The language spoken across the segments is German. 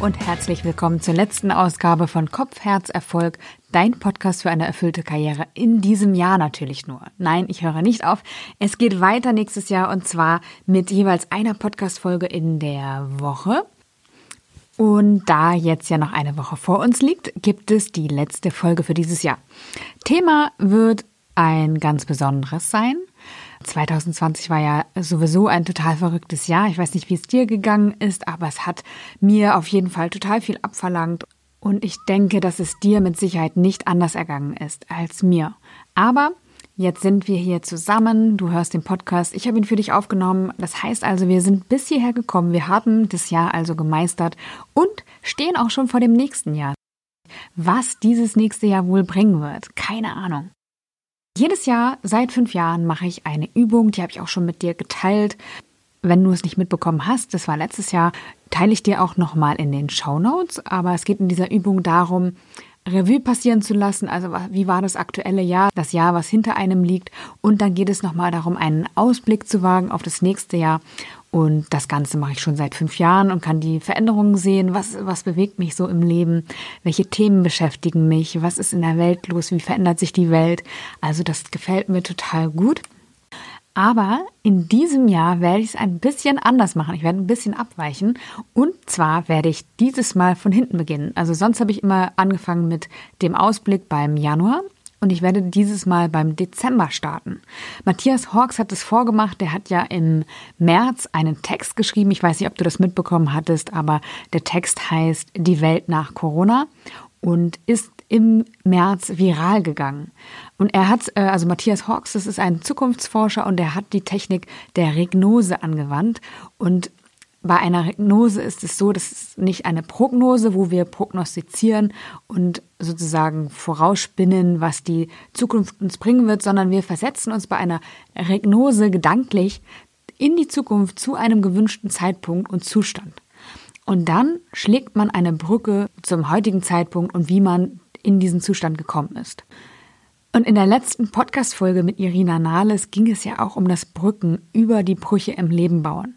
und herzlich willkommen zur letzten Ausgabe von Kopf, Herz, Erfolg, dein Podcast für eine erfüllte Karriere in diesem Jahr natürlich nur. Nein, ich höre nicht auf. Es geht weiter nächstes Jahr und zwar mit jeweils einer Podcast-Folge in der Woche. Und da jetzt ja noch eine Woche vor uns liegt, gibt es die letzte Folge für dieses Jahr. Thema wird ein ganz besonderes sein. 2020 war ja sowieso ein total verrücktes Jahr. Ich weiß nicht, wie es dir gegangen ist, aber es hat mir auf jeden Fall total viel abverlangt. Und ich denke, dass es dir mit Sicherheit nicht anders ergangen ist als mir. Aber jetzt sind wir hier zusammen. Du hörst den Podcast. Ich habe ihn für dich aufgenommen. Das heißt also, wir sind bis hierher gekommen. Wir haben das Jahr also gemeistert und stehen auch schon vor dem nächsten Jahr. Was dieses nächste Jahr wohl bringen wird, keine Ahnung. Jedes Jahr seit fünf Jahren mache ich eine Übung, die habe ich auch schon mit dir geteilt. Wenn du es nicht mitbekommen hast, das war letztes Jahr, teile ich dir auch nochmal in den Show Notes. Aber es geht in dieser Übung darum, Revue passieren zu lassen. Also wie war das aktuelle Jahr, das Jahr, was hinter einem liegt. Und dann geht es nochmal darum, einen Ausblick zu wagen auf das nächste Jahr und das Ganze mache ich schon seit fünf Jahren und kann die Veränderungen sehen. Was, was bewegt mich so im Leben? Welche Themen beschäftigen mich? Was ist in der Welt los? Wie verändert sich die Welt? Also das gefällt mir total gut. Aber in diesem Jahr werde ich es ein bisschen anders machen. Ich werde ein bisschen abweichen. Und zwar werde ich dieses Mal von hinten beginnen. Also sonst habe ich immer angefangen mit dem Ausblick beim Januar und ich werde dieses Mal beim Dezember starten. Matthias Hawks hat es vorgemacht. Der hat ja im März einen Text geschrieben. Ich weiß nicht, ob du das mitbekommen hattest, aber der Text heißt Die Welt nach Corona und ist im März viral gegangen. Und er hat, äh, also Matthias Hawks, das ist ein Zukunftsforscher und er hat die Technik der Regnose angewandt und bei einer Regnose ist es so, das ist nicht eine Prognose, wo wir prognostizieren und sozusagen vorausspinnen, was die Zukunft uns bringen wird, sondern wir versetzen uns bei einer Regnose gedanklich in die Zukunft zu einem gewünschten Zeitpunkt und Zustand. Und dann schlägt man eine Brücke zum heutigen Zeitpunkt und wie man in diesen Zustand gekommen ist. Und in der letzten Podcast-Folge mit Irina Nahles ging es ja auch um das Brücken über die Brüche im Leben bauen.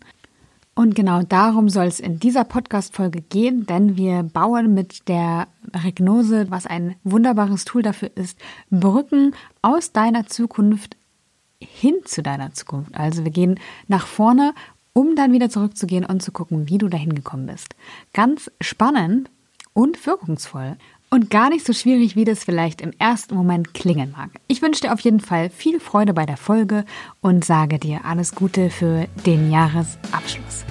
Und genau darum soll es in dieser Podcast-Folge gehen, denn wir bauen mit der Regnose, was ein wunderbares Tool dafür ist, Brücken aus deiner Zukunft hin zu deiner Zukunft. Also wir gehen nach vorne, um dann wieder zurückzugehen und zu gucken, wie du dahin gekommen bist. Ganz spannend und wirkungsvoll und gar nicht so schwierig, wie das vielleicht im ersten Moment klingen mag. Ich wünsche dir auf jeden Fall viel Freude bei der Folge und sage dir alles Gute für den Jahresabschluss.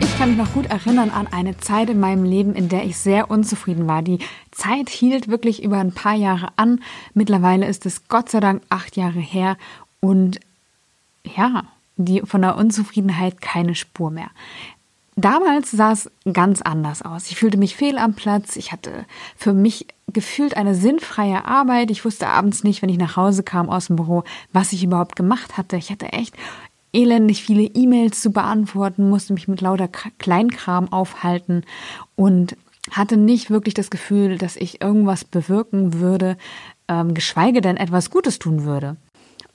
Ich kann mich noch gut erinnern an eine Zeit in meinem Leben, in der ich sehr unzufrieden war. Die Zeit hielt wirklich über ein paar Jahre an. Mittlerweile ist es Gott sei Dank acht Jahre her und ja, die, von der Unzufriedenheit keine Spur mehr. Damals sah es ganz anders aus. Ich fühlte mich fehl am Platz. Ich hatte für mich gefühlt eine sinnfreie Arbeit. Ich wusste abends nicht, wenn ich nach Hause kam aus dem Büro, was ich überhaupt gemacht hatte. Ich hatte echt elendig viele E-Mails zu beantworten, musste mich mit lauter Kleinkram aufhalten und hatte nicht wirklich das Gefühl, dass ich irgendwas bewirken würde, ähm, geschweige denn etwas Gutes tun würde.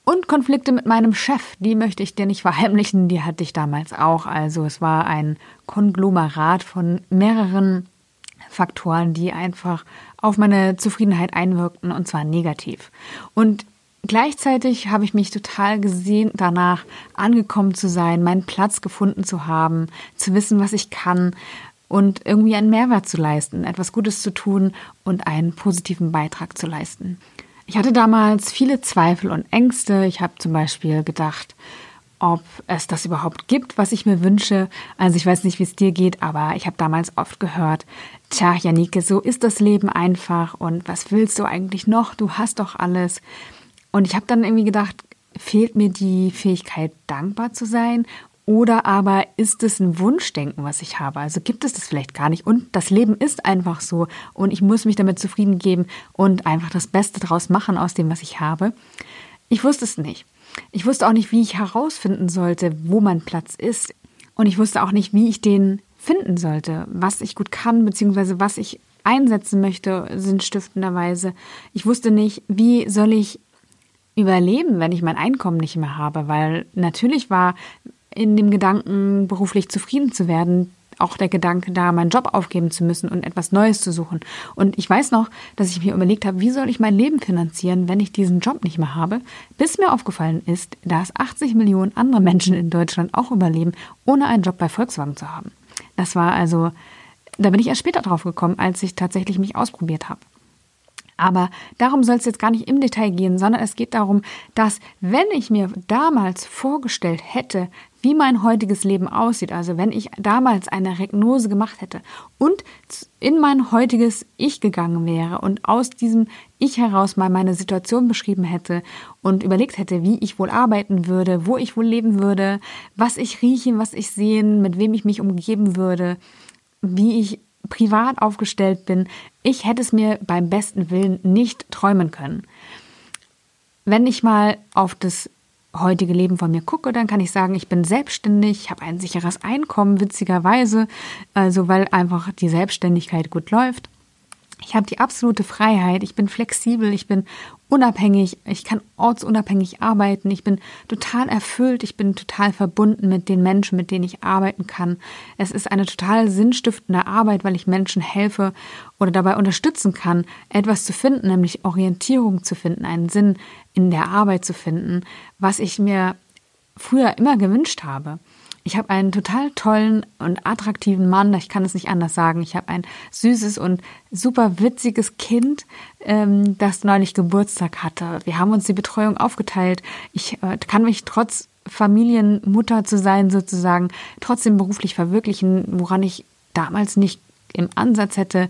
Und Konflikte mit meinem Chef, die möchte ich dir nicht verheimlichen, die hatte ich damals auch. Also es war ein Konglomerat von mehreren Faktoren, die einfach auf meine Zufriedenheit einwirkten und zwar negativ. Und gleichzeitig habe ich mich total gesehen danach, angekommen zu sein, meinen Platz gefunden zu haben, zu wissen, was ich kann und irgendwie einen Mehrwert zu leisten, etwas Gutes zu tun und einen positiven Beitrag zu leisten. Ich hatte damals viele Zweifel und Ängste. Ich habe zum Beispiel gedacht, ob es das überhaupt gibt, was ich mir wünsche. Also ich weiß nicht, wie es dir geht, aber ich habe damals oft gehört, tja, Janike, so ist das Leben einfach und was willst du eigentlich noch? Du hast doch alles. Und ich habe dann irgendwie gedacht, fehlt mir die Fähigkeit, dankbar zu sein oder aber ist es ein Wunschdenken, was ich habe? Also gibt es das vielleicht gar nicht. Und das Leben ist einfach so. Und ich muss mich damit zufrieden geben und einfach das Beste draus machen aus dem, was ich habe. Ich wusste es nicht. Ich wusste auch nicht, wie ich herausfinden sollte, wo mein Platz ist. Und ich wusste auch nicht, wie ich den finden sollte, was ich gut kann, beziehungsweise was ich einsetzen möchte, sinnstiftenderweise. Ich wusste nicht, wie soll ich überleben, wenn ich mein Einkommen nicht mehr habe, weil natürlich war in dem Gedanken, beruflich zufrieden zu werden, auch der Gedanke da, meinen Job aufgeben zu müssen und etwas Neues zu suchen. Und ich weiß noch, dass ich mir überlegt habe, wie soll ich mein Leben finanzieren, wenn ich diesen Job nicht mehr habe, bis mir aufgefallen ist, dass 80 Millionen andere Menschen in Deutschland auch überleben, ohne einen Job bei Volkswagen zu haben. Das war also, da bin ich erst später drauf gekommen, als ich tatsächlich mich ausprobiert habe. Aber darum soll es jetzt gar nicht im Detail gehen, sondern es geht darum, dass wenn ich mir damals vorgestellt hätte, wie mein heutiges Leben aussieht, also wenn ich damals eine Regnose gemacht hätte und in mein heutiges Ich gegangen wäre und aus diesem Ich heraus mal meine Situation beschrieben hätte und überlegt hätte, wie ich wohl arbeiten würde, wo ich wohl leben würde, was ich riechen, was ich sehen, mit wem ich mich umgeben würde, wie ich privat aufgestellt bin, ich hätte es mir beim besten Willen nicht träumen können. Wenn ich mal auf das heutige Leben von mir gucke, dann kann ich sagen, ich bin selbstständig, habe ein sicheres Einkommen, witzigerweise, also weil einfach die Selbstständigkeit gut läuft. Ich habe die absolute Freiheit, ich bin flexibel, ich bin unabhängig, ich kann ortsunabhängig arbeiten, ich bin total erfüllt, ich bin total verbunden mit den Menschen, mit denen ich arbeiten kann. Es ist eine total sinnstiftende Arbeit, weil ich Menschen helfe oder dabei unterstützen kann, etwas zu finden, nämlich Orientierung zu finden, einen Sinn in der Arbeit zu finden, was ich mir früher immer gewünscht habe. Ich habe einen total tollen und attraktiven Mann, ich kann es nicht anders sagen. Ich habe ein süßes und super witziges Kind, ähm, das neulich Geburtstag hatte. Wir haben uns die Betreuung aufgeteilt. Ich äh, kann mich trotz Familienmutter zu sein sozusagen trotzdem beruflich verwirklichen, woran ich damals nicht im Ansatz hätte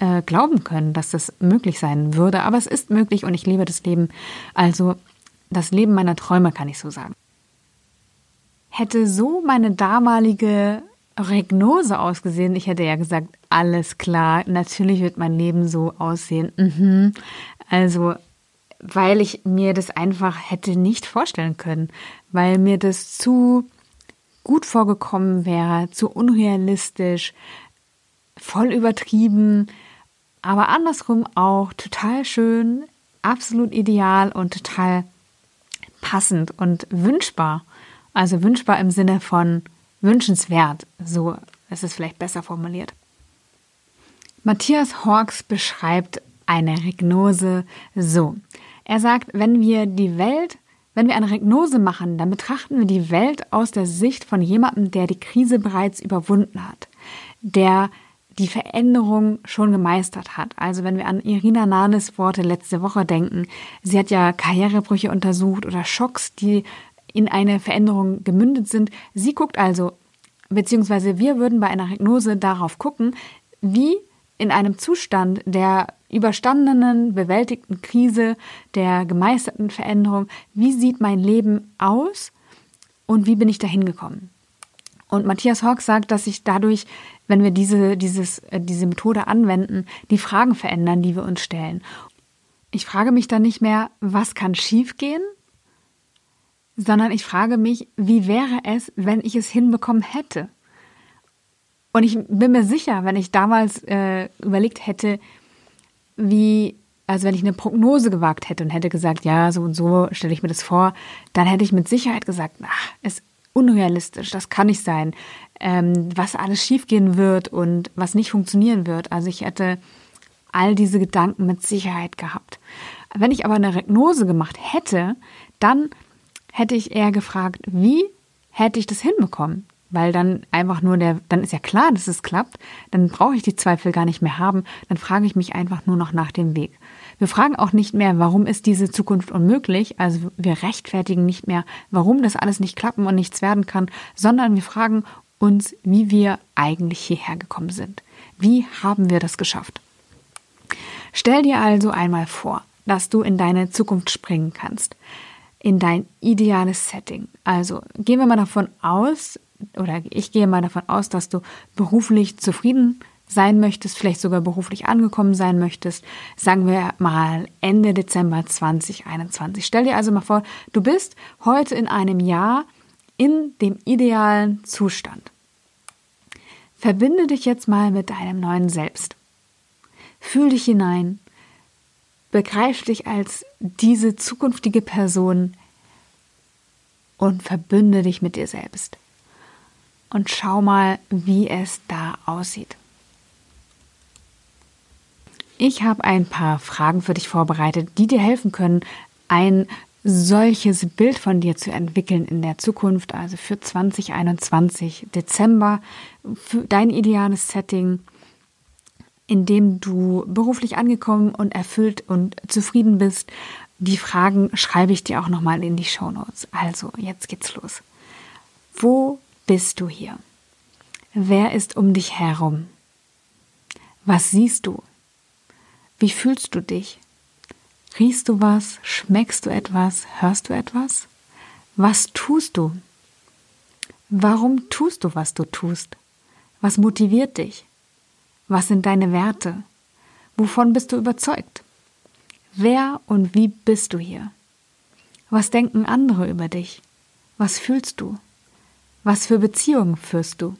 äh, glauben können, dass das möglich sein würde. Aber es ist möglich und ich lebe das Leben. Also das Leben meiner Träume, kann ich so sagen. Hätte so meine damalige Regnose ausgesehen, ich hätte ja gesagt, alles klar, natürlich wird mein Leben so aussehen. Mhm. Also, weil ich mir das einfach hätte nicht vorstellen können, weil mir das zu gut vorgekommen wäre, zu unrealistisch, voll übertrieben, aber andersrum auch total schön, absolut ideal und total passend und wünschbar. Also wünschbar im Sinne von wünschenswert, so ist es vielleicht besser formuliert. Matthias Hawks beschreibt eine Regnose so. Er sagt, wenn wir die Welt, wenn wir eine Regnose machen, dann betrachten wir die Welt aus der Sicht von jemandem, der die Krise bereits überwunden hat, der die Veränderung schon gemeistert hat. Also wenn wir an Irina Nahles Worte letzte Woche denken, sie hat ja Karrierebrüche untersucht oder Schocks, die in eine Veränderung gemündet sind. Sie guckt also, beziehungsweise wir würden bei einer Hypnose darauf gucken, wie in einem Zustand der überstandenen, bewältigten Krise, der gemeisterten Veränderung, wie sieht mein Leben aus und wie bin ich dahin gekommen? Und Matthias Hawk sagt, dass sich dadurch, wenn wir diese, dieses, äh, diese Methode anwenden, die Fragen verändern, die wir uns stellen. Ich frage mich dann nicht mehr, was kann schiefgehen, sondern ich frage mich, wie wäre es, wenn ich es hinbekommen hätte? Und ich bin mir sicher, wenn ich damals äh, überlegt hätte, wie, also wenn ich eine Prognose gewagt hätte und hätte gesagt, ja, so und so stelle ich mir das vor, dann hätte ich mit Sicherheit gesagt, ach, es ist unrealistisch, das kann nicht sein, ähm, was alles schiefgehen wird und was nicht funktionieren wird. Also ich hätte all diese Gedanken mit Sicherheit gehabt. Wenn ich aber eine Regnose gemacht hätte, dann hätte ich eher gefragt, wie hätte ich das hinbekommen? Weil dann einfach nur der, dann ist ja klar, dass es klappt, dann brauche ich die Zweifel gar nicht mehr haben, dann frage ich mich einfach nur noch nach dem Weg. Wir fragen auch nicht mehr, warum ist diese Zukunft unmöglich, also wir rechtfertigen nicht mehr, warum das alles nicht klappen und nichts werden kann, sondern wir fragen uns, wie wir eigentlich hierher gekommen sind. Wie haben wir das geschafft? Stell dir also einmal vor, dass du in deine Zukunft springen kannst in dein ideales Setting. Also gehen wir mal davon aus, oder ich gehe mal davon aus, dass du beruflich zufrieden sein möchtest, vielleicht sogar beruflich angekommen sein möchtest, sagen wir mal Ende Dezember 2021. Stell dir also mal vor, du bist heute in einem Jahr in dem idealen Zustand. Verbinde dich jetzt mal mit deinem neuen Selbst. Fühl dich hinein. Begreif dich als diese zukünftige Person und verbünde dich mit dir selbst. Und schau mal, wie es da aussieht. Ich habe ein paar Fragen für dich vorbereitet, die dir helfen können, ein solches Bild von dir zu entwickeln in der Zukunft, also für 2021, Dezember, für dein ideales Setting, in dem du beruflich angekommen und erfüllt und zufrieden bist. Die Fragen schreibe ich dir auch nochmal in die Show Notes. Also, jetzt geht's los. Wo bist du hier? Wer ist um dich herum? Was siehst du? Wie fühlst du dich? Riechst du was? Schmeckst du etwas? Hörst du etwas? Was tust du? Warum tust du, was du tust? Was motiviert dich? Was sind deine Werte? Wovon bist du überzeugt? Wer und wie bist du hier? Was denken andere über dich? Was fühlst du? Was für Beziehungen führst du?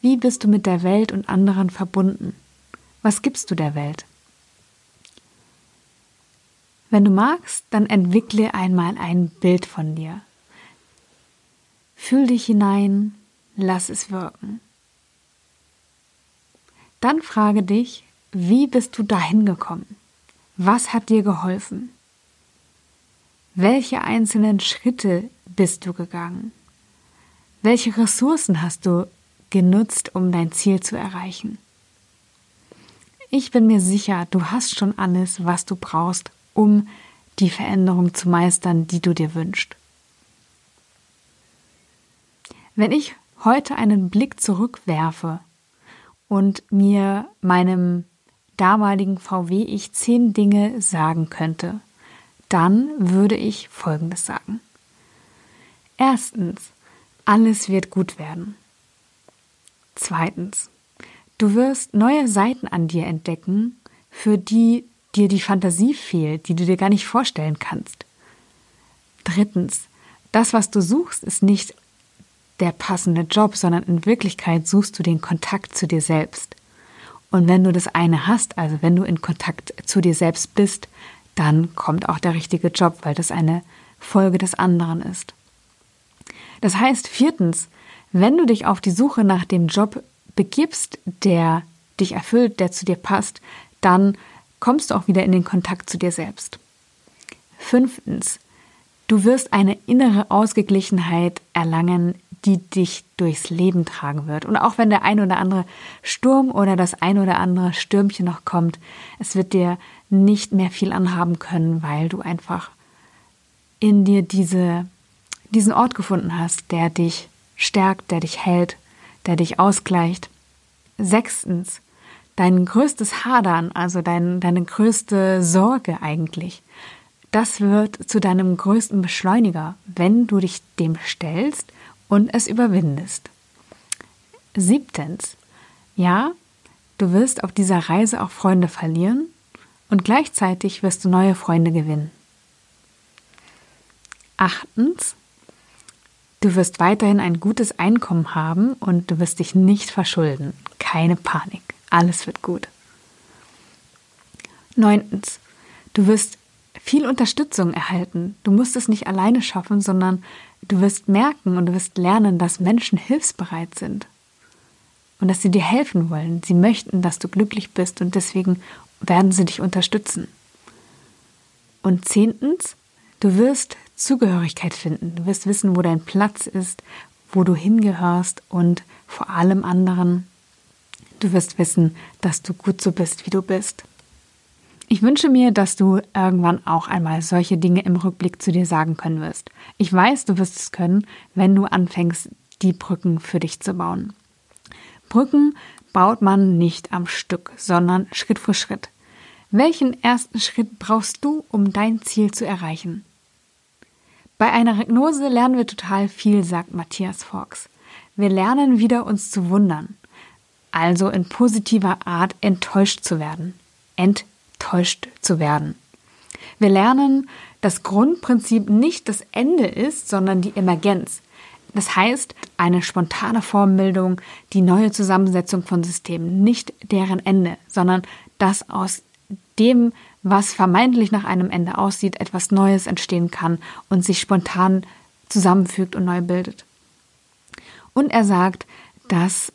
Wie bist du mit der Welt und anderen verbunden? Was gibst du der Welt? Wenn du magst, dann entwickle einmal ein Bild von dir. Fühl dich hinein, lass es wirken. Dann frage dich, wie bist du dahin gekommen? Was hat dir geholfen? Welche einzelnen Schritte bist du gegangen? Welche Ressourcen hast du genutzt, um dein Ziel zu erreichen? Ich bin mir sicher, du hast schon alles, was du brauchst, um die Veränderung zu meistern, die du dir wünschst. Wenn ich heute einen Blick zurückwerfe und mir meinem damaligen VW ich zehn Dinge sagen könnte, dann würde ich Folgendes sagen. Erstens, alles wird gut werden. Zweitens, du wirst neue Seiten an dir entdecken, für die dir die Fantasie fehlt, die du dir gar nicht vorstellen kannst. Drittens, das, was du suchst, ist nicht der passende Job, sondern in Wirklichkeit suchst du den Kontakt zu dir selbst. Und wenn du das eine hast, also wenn du in Kontakt zu dir selbst bist, dann kommt auch der richtige Job, weil das eine Folge des anderen ist. Das heißt, viertens, wenn du dich auf die Suche nach dem Job begibst, der dich erfüllt, der zu dir passt, dann kommst du auch wieder in den Kontakt zu dir selbst. Fünftens, du wirst eine innere Ausgeglichenheit erlangen, die dich durchs Leben tragen wird. Und auch wenn der ein oder andere Sturm oder das ein oder andere Stürmchen noch kommt, es wird dir nicht mehr viel anhaben können, weil du einfach in dir diese, diesen Ort gefunden hast, der dich stärkt, der dich hält, der dich ausgleicht. Sechstens, dein größtes Hadern, also dein, deine größte Sorge eigentlich, das wird zu deinem größten Beschleuniger, wenn du dich dem stellst und es überwindest. Siebtens, ja, du wirst auf dieser Reise auch Freunde verlieren und gleichzeitig wirst du neue Freunde gewinnen. Achtens, du wirst weiterhin ein gutes Einkommen haben und du wirst dich nicht verschulden. Keine Panik. Alles wird gut. Neuntens, du wirst viel Unterstützung erhalten. Du musst es nicht alleine schaffen, sondern du wirst merken und du wirst lernen, dass Menschen hilfsbereit sind und dass sie dir helfen wollen. Sie möchten, dass du glücklich bist und deswegen werden sie dich unterstützen. Und zehntens, du wirst Zugehörigkeit finden. Du wirst wissen, wo dein Platz ist, wo du hingehörst und vor allem anderen, Du wirst wissen, dass du gut so bist, wie du bist. Ich wünsche mir, dass du irgendwann auch einmal solche Dinge im Rückblick zu dir sagen können wirst. Ich weiß, du wirst es können, wenn du anfängst, die Brücken für dich zu bauen. Brücken baut man nicht am Stück, sondern Schritt für Schritt. Welchen ersten Schritt brauchst du, um dein Ziel zu erreichen? Bei einer Regnose lernen wir total viel, sagt Matthias Fox. Wir lernen wieder uns zu wundern also in positiver Art enttäuscht zu werden. Enttäuscht zu werden. Wir lernen, dass Grundprinzip nicht das Ende ist, sondern die Emergenz. Das heißt, eine spontane Formbildung, die neue Zusammensetzung von Systemen, nicht deren Ende, sondern das aus dem, was vermeintlich nach einem Ende aussieht, etwas Neues entstehen kann und sich spontan zusammenfügt und neu bildet. Und er sagt, dass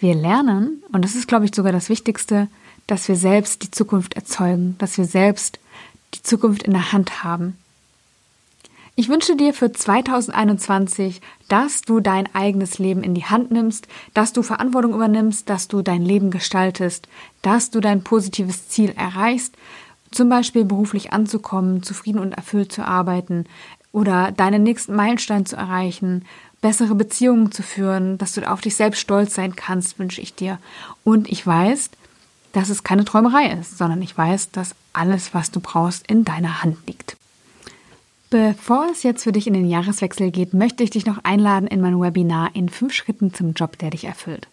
wir lernen, und das ist, glaube ich, sogar das Wichtigste, dass wir selbst die Zukunft erzeugen, dass wir selbst die Zukunft in der Hand haben. Ich wünsche dir für 2021, dass du dein eigenes Leben in die Hand nimmst, dass du Verantwortung übernimmst, dass du dein Leben gestaltest, dass du dein positives Ziel erreichst, zum Beispiel beruflich anzukommen, zufrieden und erfüllt zu arbeiten oder deinen nächsten Meilenstein zu erreichen, bessere Beziehungen zu führen, dass du auf dich selbst stolz sein kannst, wünsche ich dir. Und ich weiß, dass es keine Träumerei ist, sondern ich weiß, dass alles, was du brauchst, in deiner Hand liegt. Bevor es jetzt für dich in den Jahreswechsel geht, möchte ich dich noch einladen in mein Webinar in fünf Schritten zum Job, der dich erfüllt.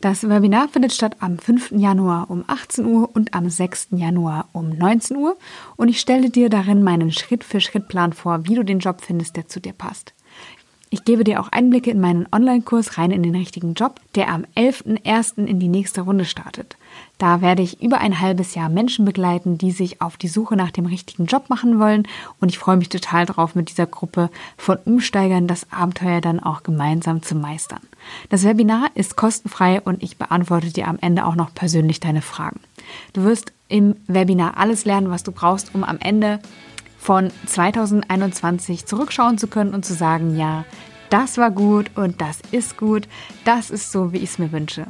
Das Webinar findet statt am 5. Januar um 18 Uhr und am 6. Januar um 19 Uhr und ich stelle dir darin meinen Schritt-für-Schritt-Plan vor, wie du den Job findest, der zu dir passt. Ich gebe dir auch Einblicke in meinen Online-Kurs rein in den richtigen Job, der am 11.01. in die nächste Runde startet. Da werde ich über ein halbes Jahr Menschen begleiten, die sich auf die Suche nach dem richtigen Job machen wollen. Und ich freue mich total drauf, mit dieser Gruppe von Umsteigern das Abenteuer dann auch gemeinsam zu meistern. Das Webinar ist kostenfrei und ich beantworte dir am Ende auch noch persönlich deine Fragen. Du wirst im Webinar alles lernen, was du brauchst, um am Ende von 2021 zurückschauen zu können und zu sagen, ja, das war gut und das ist gut, das ist so, wie ich es mir wünsche.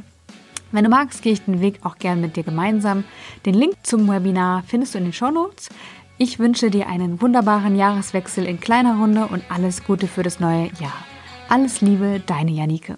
Wenn du magst, gehe ich den Weg auch gern mit dir gemeinsam. Den Link zum Webinar findest du in den Show Notes. Ich wünsche dir einen wunderbaren Jahreswechsel in kleiner Runde und alles Gute für das neue Jahr. Alles Liebe, deine Janike.